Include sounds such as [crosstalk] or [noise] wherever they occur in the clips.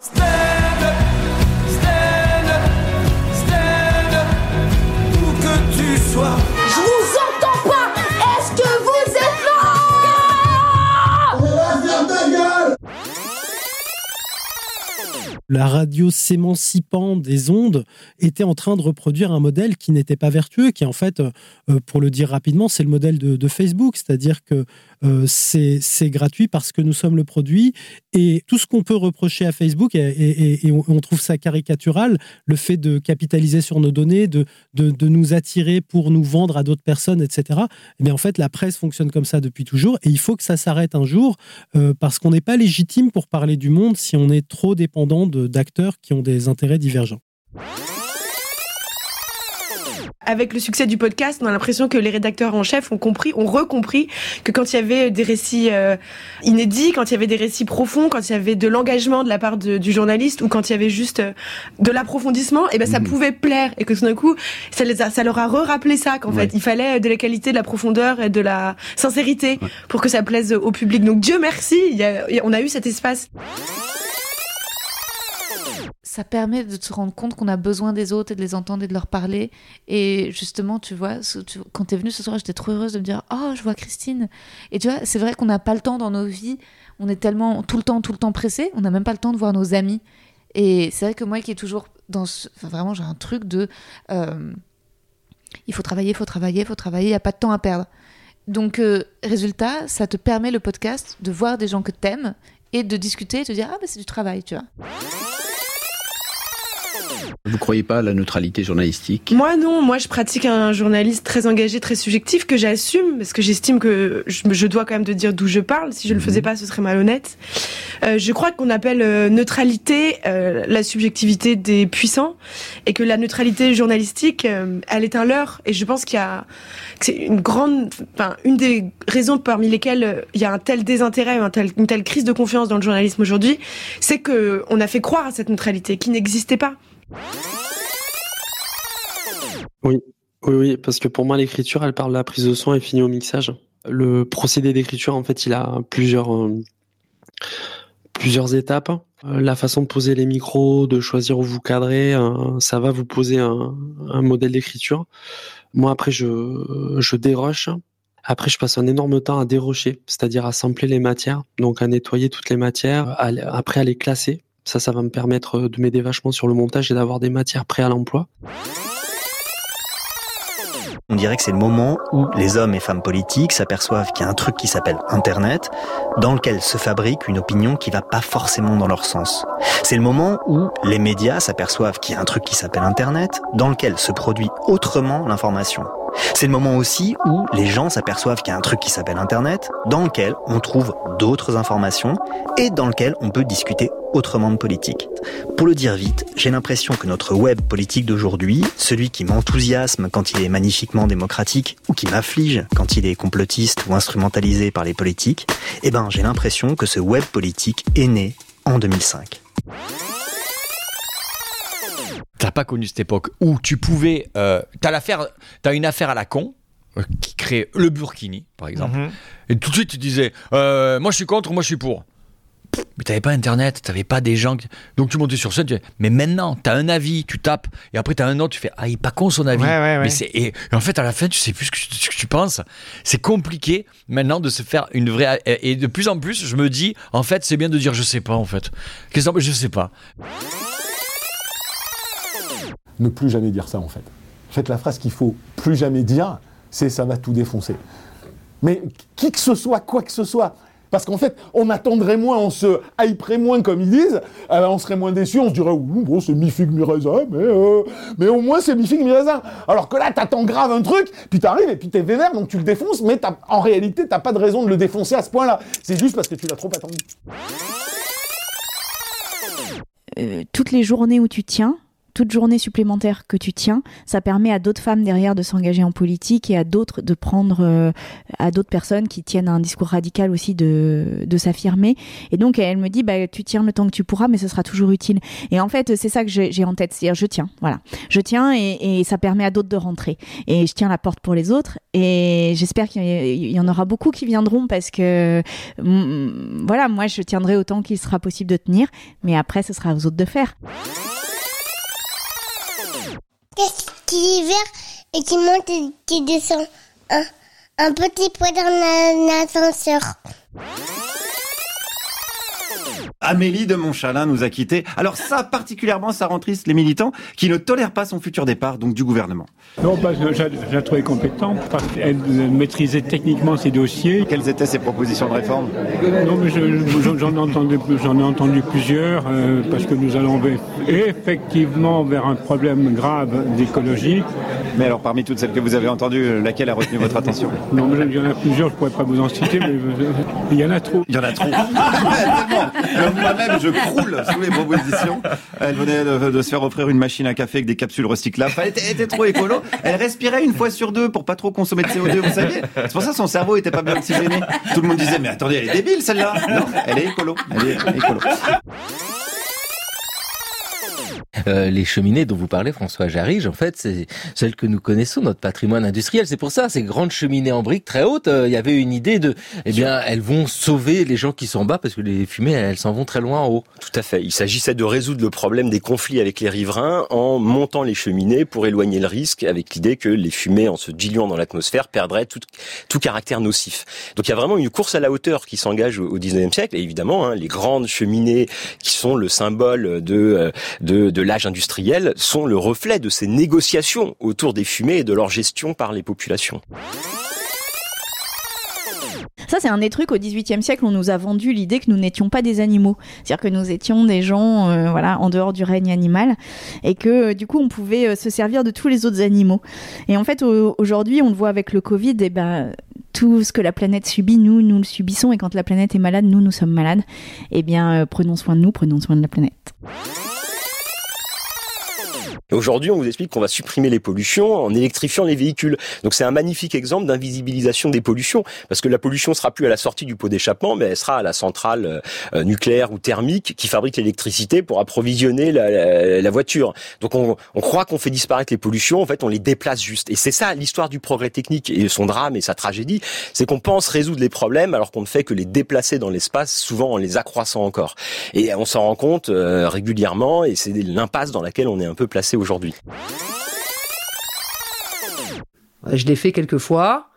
Je la radio s'émancipant des ondes était en train de reproduire un modèle qui n'était pas vertueux, qui en fait, euh, pour le dire rapidement, c'est le modèle de, Facebook, c'est-à-dire que euh, c'est gratuit parce que nous sommes le produit. Et tout ce qu'on peut reprocher à Facebook, et, on trouve ça caricatural, le fait de capitaliser sur nos données, de, de, nous attirer pour nous vendre à d'autres personnes, etc. Mais en fait, la presse fonctionne comme ça depuis toujours. Et il faut que ça s'arrête un jour euh, parce qu'on n'est pas légitime pour parler du monde si on est trop dépendant de- d'acteurs qui ont des intérêts divergents. Avec le succès du podcast, on a l'impression que les rédacteurs en chef ont compris, ont recompris que quand il y avait des récits euh, inédits, quand il y avait des récits profonds, quand il y avait de l'engagement de la part de- du journaliste ou quand il y avait juste euh, de l'approfondissement, et ben ça pouvait plaire et que tout d'un coup, ça, les a- ça leur a re-rappelé ça qu'en Ouais. fait, il fallait de la qualité, de la profondeur et de la sincérité pour que ça plaise au public. Donc Dieu merci, il y a- on a eu cet espace. Ça permet de se rendre compte qu'on a besoin des autres et de les entendre et de leur parler. Et justement, tu vois, quand tu es venue ce soir, j'étais trop heureuse de me dire Oh, je vois Christine. Et tu vois, c'est vrai qu'on n'a pas le temps dans nos vies. On est tellement tout le temps, tout le temps pressé. On n'a même pas le temps de voir nos amis. Et c'est vrai que moi qui est toujours dans vraiment, j'ai un truc de. euh, il faut travailler, il faut travailler, il faut travailler, il n'y a pas de temps à perdre. Donc, euh, résultat, ça te permet le podcast de voir des gens que t'aimes et de discuter et de dire Ah, mais c'est du travail, tu vois. Vous croyez pas à la neutralité journalistique? Moi non, moi je pratique un journaliste très engagé, très subjectif que j'assume parce que j'estime que je, dois quand même de dire d'où je parle. Si je le faisais pas, ce serait malhonnête. Euh, je crois qu'on appelle euh, neutralité euh, la subjectivité des puissants et que la neutralité journalistique, euh, elle est un leurre. Et je pense qu'il y a c'est une grande, enfin une des raisons parmi lesquelles euh, il y a un tel désintérêt, un tel, une telle crise de confiance dans le journalisme aujourd'hui, c'est que on a fait croire à cette neutralité qui n'existait pas. Oui, oui, oui, parce que pour moi, l'écriture, elle parle de la prise de son et finit au mixage. Le procédé d'écriture, en fait, il a plusieurs, euh, plusieurs étapes. Euh, la façon de poser les micros, de choisir où vous cadrez, euh, ça va vous poser un, modèle d'écriture. Moi, après, je, je déroche. Après, je passe un énorme temps à dérocher, c'est-à-dire à sampler les matières, donc à nettoyer toutes les matières, après à les classer. Ça, ça va me permettre de m'aider vachement sur le montage et d'avoir des matières prêtes à l'emploi. On dirait que c'est le moment où les hommes et femmes politiques s'aperçoivent qu'il y a un truc qui s'appelle Internet, dans lequel se fabrique une opinion qui va pas forcément dans leur sens. C'est le moment où les médias s'aperçoivent qu'il y a un truc qui s'appelle Internet, dans lequel se produit autrement l'information. C'est le moment aussi où les gens s'aperçoivent qu'il y a un truc qui s'appelle Internet, dans lequel on trouve d'autres informations et dans lequel on peut discuter autrement de politique. Pour le dire vite, j'ai l'impression que notre web politique d'aujourd'hui, celui qui m'enthousiasme quand il est magnifiquement démocratique ou qui m'afflige quand il est complotiste ou instrumentalisé par les politiques, eh ben j'ai l'impression que ce web politique est né en 2005. Pas connu cette époque où tu pouvais. Euh, t'as l'affaire, t'as une affaire à la con euh, qui crée le Burkini, par exemple, Mhm. et tout de suite tu disais, euh, moi je suis contre, moi je suis pour. Pff, Mais t'avais pas internet, t'avais pas des gens. qui- Donc tu montais sur scène, tu disais, mais maintenant t'as un avis, tu tapes, et après t'as un autre, tu fais, ah il est pas con son avis. Ouais, ouais, ouais. Mais c'est et, en fait à la fin tu sais plus ce que, tu- ce que tu penses. C'est compliqué maintenant de se faire une vraie. Et et de plus en plus je me dis, en fait c'est bien de dire je sais pas en fait. Qu'est-ce que je sais pas. Ne plus jamais dire ça en fait. En fait, la phrase qu'il faut plus jamais dire, c'est ça va tout défoncer. Mais qui que ce soit, quoi que ce soit. Parce qu'en fait, on attendrait moins, on se hyperait moins, comme ils disent, euh, on serait moins déçus, on se dirait, bon, c'est mi-figue, mi-raisin, mais, euh, mais au moins c'est mi-figue, mi-raisin. Alors que là, t'attends grave un truc, puis t'arrives et puis t'es vénère, donc tu le défonces, mais en réalité, t'as pas de raison de le défoncer à ce point-là. C'est juste parce que tu l'as trop attendu. Euh, toutes les journées où tu tiens, toute journée supplémentaire que tu tiens, ça permet à d'autres femmes derrière de s'engager en politique et à d'autres de prendre, euh, à d'autres personnes qui tiennent un discours radical aussi de, de s'affirmer. Et donc elle me dit, bah, tu tiens le temps que tu pourras, mais ce sera toujours utile. Et en fait, c'est ça que j'ai en tête, c'est-à-dire je tiens, voilà, je tiens et, ça permet à d'autres de rentrer. Et je tiens la porte pour les autres. Et j'espère qu'il y en aura beaucoup qui viendront parce que, mm, voilà, moi je tiendrai autant qu'il sera possible de tenir, mais après ce sera aux autres de faire. Qu'est-ce qui est vert et qui monte et qui descend? Un, petit poids dans ascenseur. Amélie de Montchalin nous a quittés. Alors ça, particulièrement, ça rend triste les militants qui ne tolèrent pas son futur départ, donc du gouvernement. Non, parce que je je la trouvais compétente, parce qu'elle maîtrisait techniquement ses dossiers. Quelles étaient ses propositions de réforme? Non, mais je- je- j'en ai entendu, j'en ai entendu plusieurs, euh, parce que nous allons ve- effectivement vers un problème grave d'écologie. Mais alors, parmi toutes celles que vous avez entendues, laquelle a retenu votre attention? Non, mais il y en a plusieurs, je ne pourrais pas vous en citer, mais euh, il y en a trop. Il y en a trop. [laughs] Même Moi-même, je croule sous les propositions. Elle venait de, de se faire offrir une machine à café avec des capsules recyclables. Elle était, elle était trop écolo. Elle respirait une fois sur deux pour pas trop consommer de CO2, vous saviez? C'est pour ça que son cerveau était pas bien oxygéné. Tout le monde disait, mais attendez, elle est débile celle-là. Non, elle est écolo. Elle est écolo. Euh, les cheminées dont vous parlez, François Jarige, en fait, c'est celles que nous connaissons, notre patrimoine industriel. C'est pour ça, ces grandes cheminées en briques très hautes, euh, il y avait une idée de, eh bien, elles vont sauver les gens qui sont en bas parce que les fumées, elles, s'en vont très loin en haut. Tout à fait. Il s'agissait de résoudre le problème des conflits avec les riverains en montant les cheminées pour éloigner le risque avec l'idée que les fumées, en se diluant dans l'atmosphère, perdraient tout, tout caractère nocif. Donc il y a vraiment une course à la hauteur qui s'engage au, au 19e siècle. Et évidemment, hein, les grandes cheminées qui sont le symbole de, euh, de, de l'âge industriel sont le reflet de ces négociations autour des fumées et de leur gestion par les populations. Ça, c'est un des trucs au XVIIIe siècle, on nous a vendu l'idée que nous n'étions pas des animaux. C'est-à-dire que nous étions des gens euh, voilà, en dehors du règne animal et que euh, du coup, on pouvait euh, se servir de tous les autres animaux. Et en fait, au- aujourd'hui, on le voit avec le Covid, et ben, tout ce que la planète subit, nous, nous le subissons. Et quand la planète est malade, nous, nous sommes malades. Eh bien, prenons soin de nous, prenons soin de la planète. Et Aujourd'hui, on vous explique qu'on va supprimer les pollutions en électrifiant les véhicules. Donc c'est un magnifique exemple d'invisibilisation des pollutions, parce que la pollution sera plus à la sortie du pot d'échappement, mais elle sera à la centrale euh, euh, nucléaire ou thermique qui fabrique l'électricité pour approvisionner la, la- la voiture. Donc on, on croit qu'on fait disparaître les pollutions, en fait on les déplace juste. Et c'est ça l'histoire du progrès technique et son drame et sa tragédie, c'est qu'on pense résoudre les problèmes alors qu'on ne fait que les déplacer dans l'espace, souvent en les accroissant encore. Et on s'en rend compte euh, régulièrement, et c'est l'impasse dans laquelle on est un peu placé aujourd'hui. Je l'ai fait quelques fois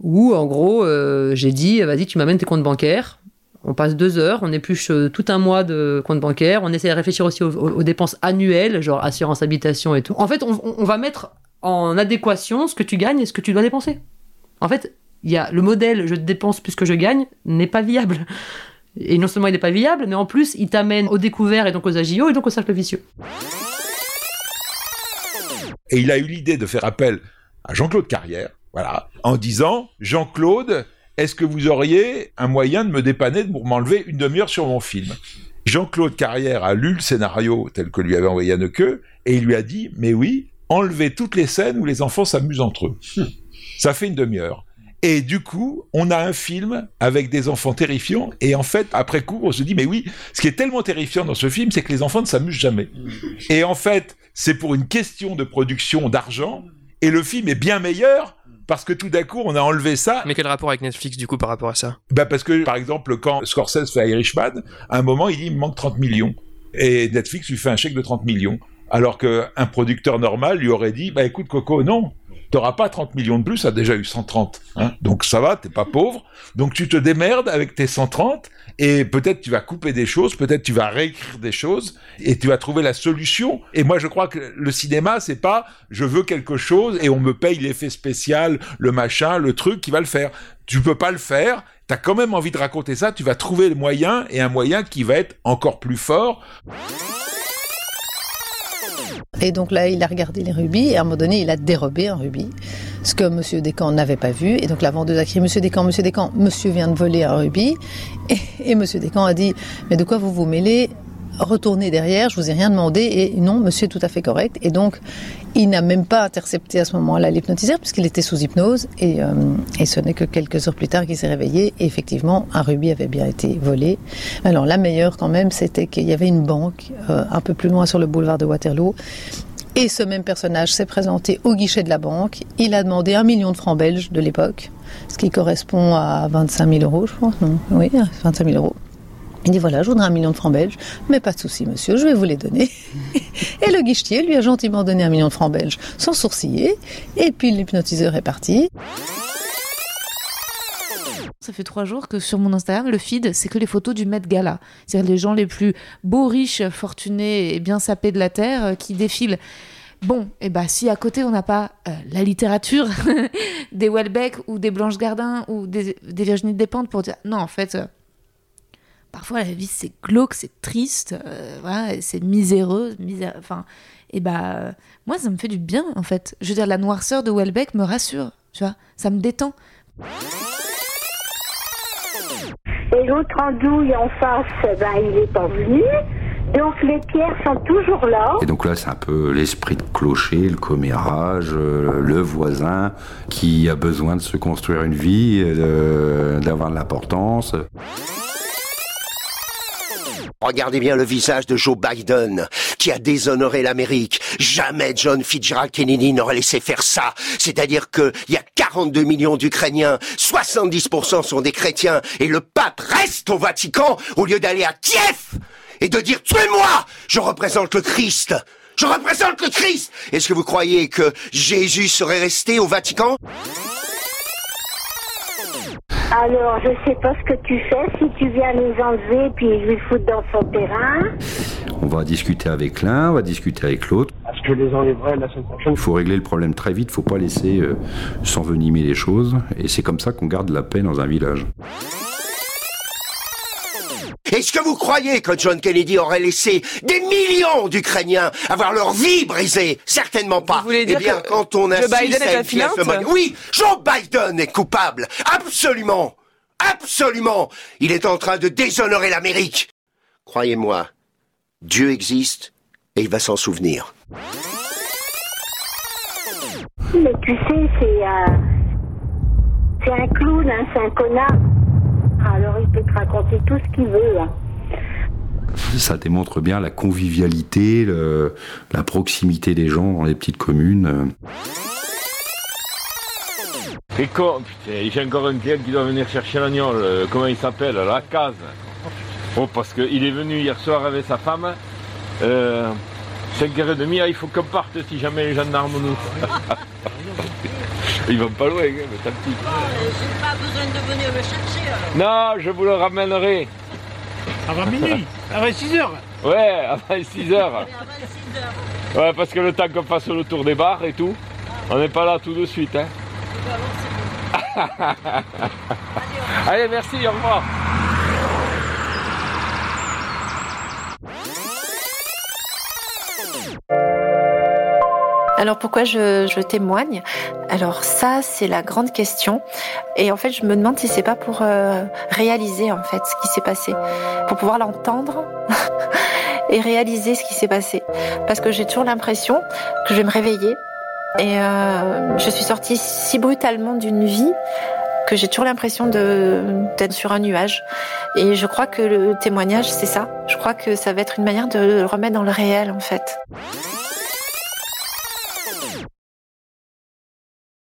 où, en gros, euh, j'ai dit vas-y, tu m'amènes tes comptes bancaires. On passe deux heures, on épluche euh, tout un mois de comptes bancaires. On essaie de réfléchir aussi aux, dépenses annuelles, genre assurance habitation et tout. En fait, on va mettre en adéquation ce que tu gagnes et ce que tu dois dépenser. En fait, il y a le modèle je dépense plus que je gagne n'est pas viable. Et non seulement il n'est pas viable, mais en plus il t'amène au découvert et donc aux agios et donc au cercle vicieux. Et il a eu l'idée de faire appel à Jean-Claude Carrière, voilà, en disant Jean-Claude, est-ce que vous auriez un moyen de me dépanner pour m'enlever une demi-heure sur mon film? Jean-Claude Carrière a lu le scénario tel que lui avait envoyé Anneke et il lui a dit Mais oui, enlevez toutes les scènes où les enfants s'amusent entre eux. Ça fait une demi-heure. Et du coup, on a un film avec des enfants terrifiants. Et en fait, après coup, on se dit, mais oui, ce qui est tellement terrifiant dans ce film, c'est que les enfants ne s'amusent jamais. Et en fait, c'est pour une question de production d'argent. Et le film est bien meilleur parce que tout d'un coup, on a enlevé ça. Mais quel rapport avec Netflix du coup par rapport à ça? Bah parce que, par exemple, quand Scorsese fait Irishman, à un moment, il dit, il me manque 30 millions. Et Netflix lui fait un chèque de 30 millions. Alors qu'un producteur normal lui aurait dit, bah écoute Coco, non, t'auras pas 30 millions de plus, t'as déjà eu 130. Hein donc ça va, t'es pas pauvre. Donc tu te démerdes avec tes 130 et peut-être tu vas couper des choses, peut-être tu vas réécrire des choses et tu vas trouver la solution. Et moi je crois que le cinéma, c'est pas je veux quelque chose et on me paye l'effet spécial, le machin, le truc qui va le faire. Tu peux pas le faire, t'as quand même envie de raconter ça, tu vas trouver le moyen et un moyen qui va être encore plus fort. Et donc là, il a regardé les rubis et à un moment donné, il a dérobé un rubis, ce que Monsieur Descamps n'avait pas vu. Et donc la vendeuse a crié Monsieur Descamps, Monsieur Descamps, Monsieur vient de voler un rubis. Et, et Monsieur Descamps a dit Mais de quoi vous vous mêlez? Retournez derrière, je vous ai rien demandé, et non, monsieur est tout à fait correct. Et donc, il n'a même pas intercepté à ce moment-là l'hypnotiseur, puisqu'il était sous hypnose, et, euh, et ce n'est que quelques heures plus tard qu'il s'est réveillé, et effectivement, un rubis avait bien été volé. Alors, la meilleure quand même, c'était qu'il y avait une banque, euh, un peu plus loin sur le boulevard de Waterloo, et ce même personnage s'est présenté au guichet de la banque. Il a demandé un million de francs belges de l'époque, ce qui correspond à 25 000 euros, je pense. Non oui, 25 000 euros. Il dit voilà, je voudrais un million de francs belges, mais pas de souci, monsieur, je vais vous les donner. [laughs] et le guichetier lui a gentiment donné un million de francs belges, sans sourciller. Et puis l'hypnotiseur est parti. Ça fait trois jours que sur mon Instagram, le feed, c'est que les photos du Met Gala. C'est-à-dire les gens les plus beaux, riches, fortunés et bien sapés de la Terre euh, qui défilent. Bon, et bah si à côté on n'a pas euh, la littérature [laughs] des Welbeck ou des Blanche Gardin ou des, des Virginie Despentes pour dire non en fait euh, parfois la vie c'est glauque, c'est triste, euh, voilà, c'est miséreux, misère, enfin et bah euh, moi ça me fait du bien en fait. Je veux dire la noirceur de Welbeck me rassure, tu vois, ça me détend. Et l'autre andouille en face, ben, il est pas venu. Donc les pierres sont toujours là. Et donc là, c'est un peu l'esprit de clocher, le commérage, euh, le voisin qui a besoin de se construire une vie, d'avoir de l'importance. Regardez bien le visage de Joe Biden, qui a déshonoré l'Amérique. Jamais John Fitzgerald Kennedy n'aurait laissé faire ça. C'est-à-dire qu'il y a 42 millions d'Ukrainiens, 70% sont des chrétiens, et le pape reste au Vatican au lieu d'aller à Kiev et de dire tuez-moi, je représente le Christ. Je représente le Christ. Est-ce que vous croyez que Jésus serait resté au Vatican? Alors, je sais pas ce que tu fais, si tu viens nous enlever puis lui foutre dans son terrain. On va discuter avec l'un, on va discuter avec l'autre. Est-ce que je les enlèverai la semaine prochaine Il faut régler le problème très vite, il faut pas laisser euh, s'envenimer les choses. Et c'est comme ça qu'on garde la paix dans un village. Est-ce que vous croyez que John Kennedy aurait laissé des millions d'Ukrainiens avoir leur vie brisée? Certainement pas. voulez dire eh bien, que quand on Joe Biden est à un Oui, Joe Biden est coupable. Absolument. Absolument. Il est en train de déshonorer l'Amérique. Croyez-moi, Dieu existe et il va s'en souvenir. Mais tu sais, c'est un... C'est un clown, hein, c'est un connard. Alors il peut te raconter tout ce qu'il veut. hein. Ça démontre bien la convivialité, le- la proximité des gens dans les petites communes. Et con, putain, j'ai encore un client qui doit venir chercher l'agneau, euh, comment il s'appelle, la case. Oh, parce qu'il est venu hier soir avec sa femme. Euh, 5h30, ah, il faut qu'on parte si jamais les gendarmes nous. [laughs] Ils vont pas loin, hein, mais tant pis. J'ai pas besoin de venir me chercher. alors. Non, je vous le ramènerai. Avant minuit, [laughs] Avant 6 heures Ouais, avant 6 heures. Ouais, parce que le temps qu'on fasse le tour des bars et tout, on n'est pas là tout de suite. Hein. [laughs] Allez, merci, au revoir. Alors pourquoi je, je témoigne? Alors ça, c'est la grande question. Et en fait, je me demande si c'est pas pour euh, réaliser en fait ce qui s'est passé, pour pouvoir l'entendre [laughs] et réaliser ce qui s'est passé. Parce que j'ai toujours l'impression que je vais me réveiller et euh, je suis sortie si brutalement d'une vie que j'ai toujours l'impression d'être sur un nuage. Et je crois que le témoignage, c'est ça. Je crois que ça va être une manière de le remettre dans le réel en fait.